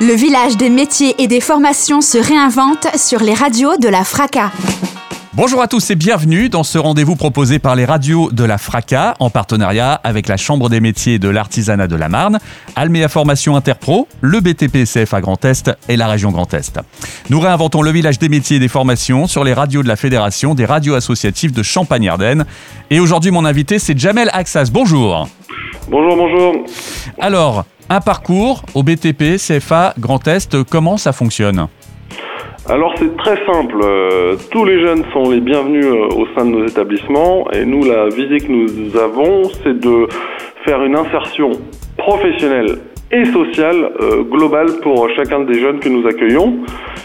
Le village des métiers et des formations se réinvente sur les radios de la FRACA. Bonjour à tous et bienvenue dans ce rendez-vous proposé par les radios de la FRACA en partenariat avec la Chambre des métiers de l'artisanat de la Marne, Alméa Formation Interpro, le BTP CFA Grand Est et la région Grand Est. Nous réinventons le village des métiers et des formations sur les radios de la Fédération des radios associatives de Champagne-Ardenne. Et aujourd'hui, mon invité, c'est Jamel Axas. Bonjour. Bonjour, bonjour. Alors, un parcours au BTP, CFA, Grand Est, comment ça fonctionne alors c'est très simple, euh, tous les jeunes sont les bienvenus euh, au sein de nos établissements. Et nous la visée que nous avons c'est de faire une insertion professionnelle et sociale euh, globale pour chacun des jeunes que nous accueillons.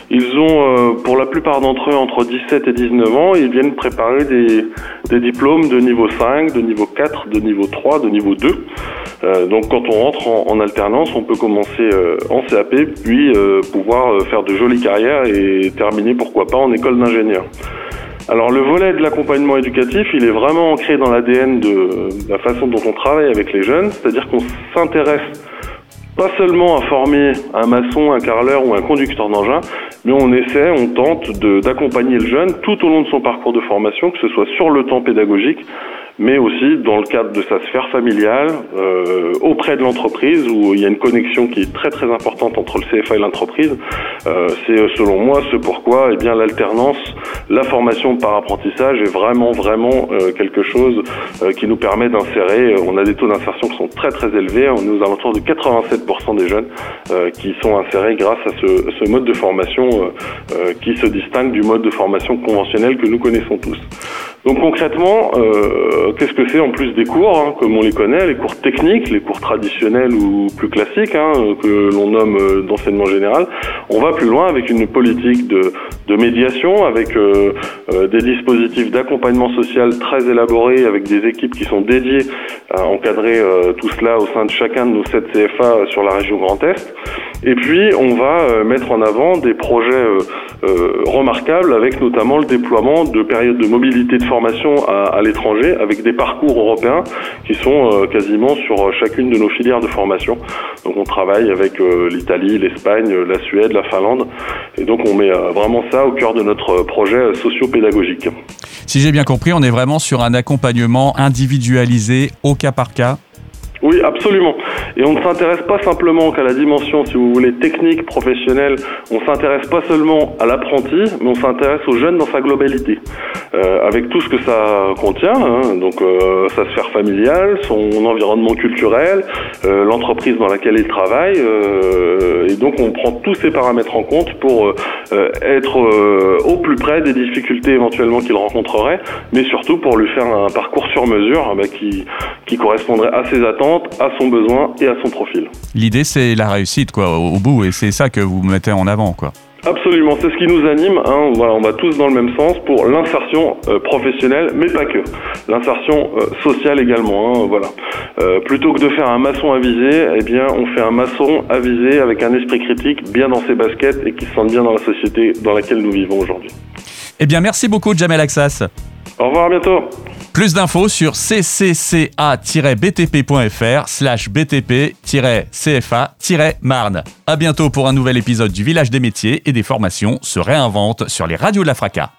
Ils ont, euh, pour la plupart d'entre eux, entre 17 et 19 ans. Ils viennent préparer des, des, diplômes de niveau 5, de niveau 4, de niveau 3, de niveau 2. Euh, donc quand on rentre en, en, alternance, on peut commencer en CAP, puis pouvoir faire de jolies carrières et terminer, pourquoi pas, en école d'ingénieur. Alors le volet de l'accompagnement éducatif, il est vraiment ancré dans l'ADN de la façon dont on travaille avec les jeunes, c'est-à-dire qu'on s'intéresse pas seulement à former un maçon, un carreleur ou un conducteur d'engin, mais on essaie, on tente d'accompagner le jeune tout au long de son parcours de formation, que ce soit sur le temps pédagogique, mais aussi dans le cadre de sa sphère familiale, euh, auprès de l'entreprise, où il y a une connexion qui est très très importante entre le CFA et l'entreprise. Euh, c'est selon moi ce pourquoi eh bien l'alternance, la formation par apprentissage est vraiment vraiment euh, quelque chose euh, qui nous permet d'insérer. On a des taux d'insertion qui sont très très élevés. On est aux alentours de 87% des jeunes euh, qui sont insérés grâce à ce mode de formation qui se distingue du mode de formation conventionnel que nous connaissons tous. Donc concrètement, euh, qu'est-ce que c'est en plus des cours, hein, comme on les connaît, les cours techniques, les cours traditionnels ou plus classiques, hein, que l'on nomme euh, d'enseignement général On va plus loin avec une politique de, médiation, avec euh, euh des dispositifs d'accompagnement social très élaborés, avec des équipes qui sont dédiées à encadrer euh, tout cela au sein de chacun de nos 7 CFA sur la région Grand Est. Et puis, on va euh, mettre en avant des projets remarquables, avec notamment le déploiement de périodes de mobilité de à, à l'étranger avec des parcours européens qui sont euh, quasiment sur euh, chacune de nos filières de formation. Donc on travaille avec euh, l'Italie, l'Espagne, la Suède, la Finlande et donc on met vraiment ça au cœur de notre projet socio-pédagogique. Si j'ai bien compris, on est vraiment sur un accompagnement individualisé au cas par cas oui, absolument. Et on ne s'intéresse pas simplement qu'à la dimension, si vous voulez, technique, professionnelle. On s'intéresse pas seulement à l'apprenti, mais on s'intéresse au jeune dans sa globalité, euh, avec tout ce que ça contient. Hein, donc euh, sa sphère familiale, son environnement culturel, euh, l'entreprise dans laquelle il travaille. Et donc on prend tous ces paramètres en compte pour être au plus près des difficultés éventuellement qu'il rencontrerait, mais surtout pour lui faire un parcours sur mesure bah, qui, qui correspondrait à ses attentes à son besoin et à son profil. L'idée, c'est la réussite, quoi, au, bout, et c'est ça que vous mettez en avant, quoi. Absolument, c'est ce qui nous anime. Hein. Voilà, on va tous dans le même sens pour l'insertion euh, professionnelle, mais pas que. L'insertion euh, sociale également. Hein, voilà. Euh, plutôt que de faire un maçon avisé, eh bien, on fait un maçon avisé avec un esprit critique, bien dans ses baskets et qui se sente bien dans la société dans laquelle nous vivons aujourd'hui. Eh bien, merci beaucoup, Jamel Axas. Au revoir, à bientôt. Plus d'infos sur ccca-btp.fr slash btp-cfa-marne. À bientôt pour un nouvel épisode du Village des métiers et des formations se réinvente sur les radios de la FRACA.